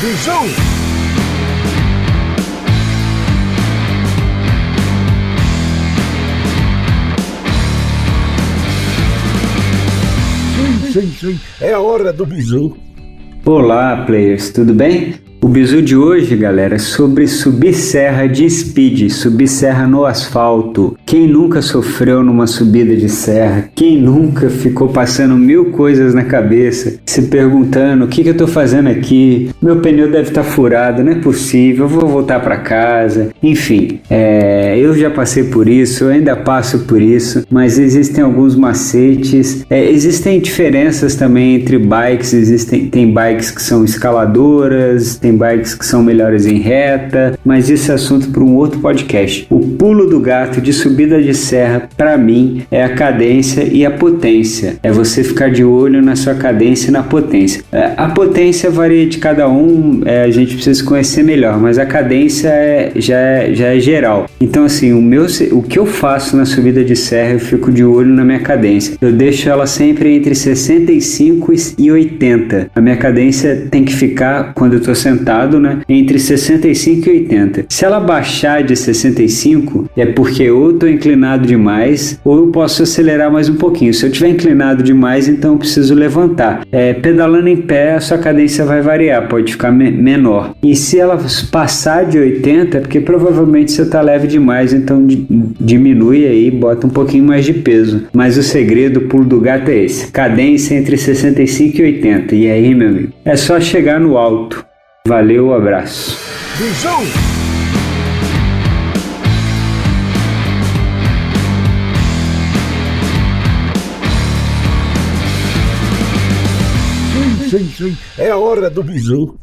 Visão! Sim, sim, sim. É a hora do bisu. Olá, players, tudo bem? O bisu de hoje, galera, é sobre subir serra de speed, subir serra no asfalto. Quem nunca sofreu numa subida de serra? Quem nunca ficou passando mil coisas na cabeça, se perguntando o que, que eu tô fazendo aqui? Meu pneu deve estar tá furado, não é possível, vou voltar para casa. Enfim, é, eu já passei por isso, eu ainda passo por isso, mas existem alguns macetes, é, existem diferenças também entre bikes, existem tem bikes que são escaladoras, tem bikes que são melhores em reta, mas esse é assunto para um outro podcast. O pulo do gato de subida de serra, para mim, é a cadência e a potência. É você ficar de olho na sua cadência e na potência. É, a potência varia de cada um, é, a gente precisa conhecer melhor, mas a cadência é, já, é, já é geral. Então, assim, o, meu, o que eu faço na subida de serra, eu fico de olho na minha cadência. Eu deixo ela sempre entre 65 e 80. A minha cadência tem que ficar, quando eu estou sentado, sentado, né, entre 65 e 80. Se ela baixar de 65, é porque ou estou inclinado demais ou eu posso acelerar mais um pouquinho. Se eu estiver inclinado demais, então eu preciso levantar. É, pedalando em pé, a sua cadência vai variar, pode ficar me menor. E se ela passar de 80, é porque provavelmente você está leve demais, então diminui aí, bota um pouquinho mais de peso. Mas o segredo, pulo do gato é esse: cadência entre 65 e 80. E aí, meu amigo, é só chegar no alto. Valeu, abraço. Sim, sim, sim. É a hora do bisu.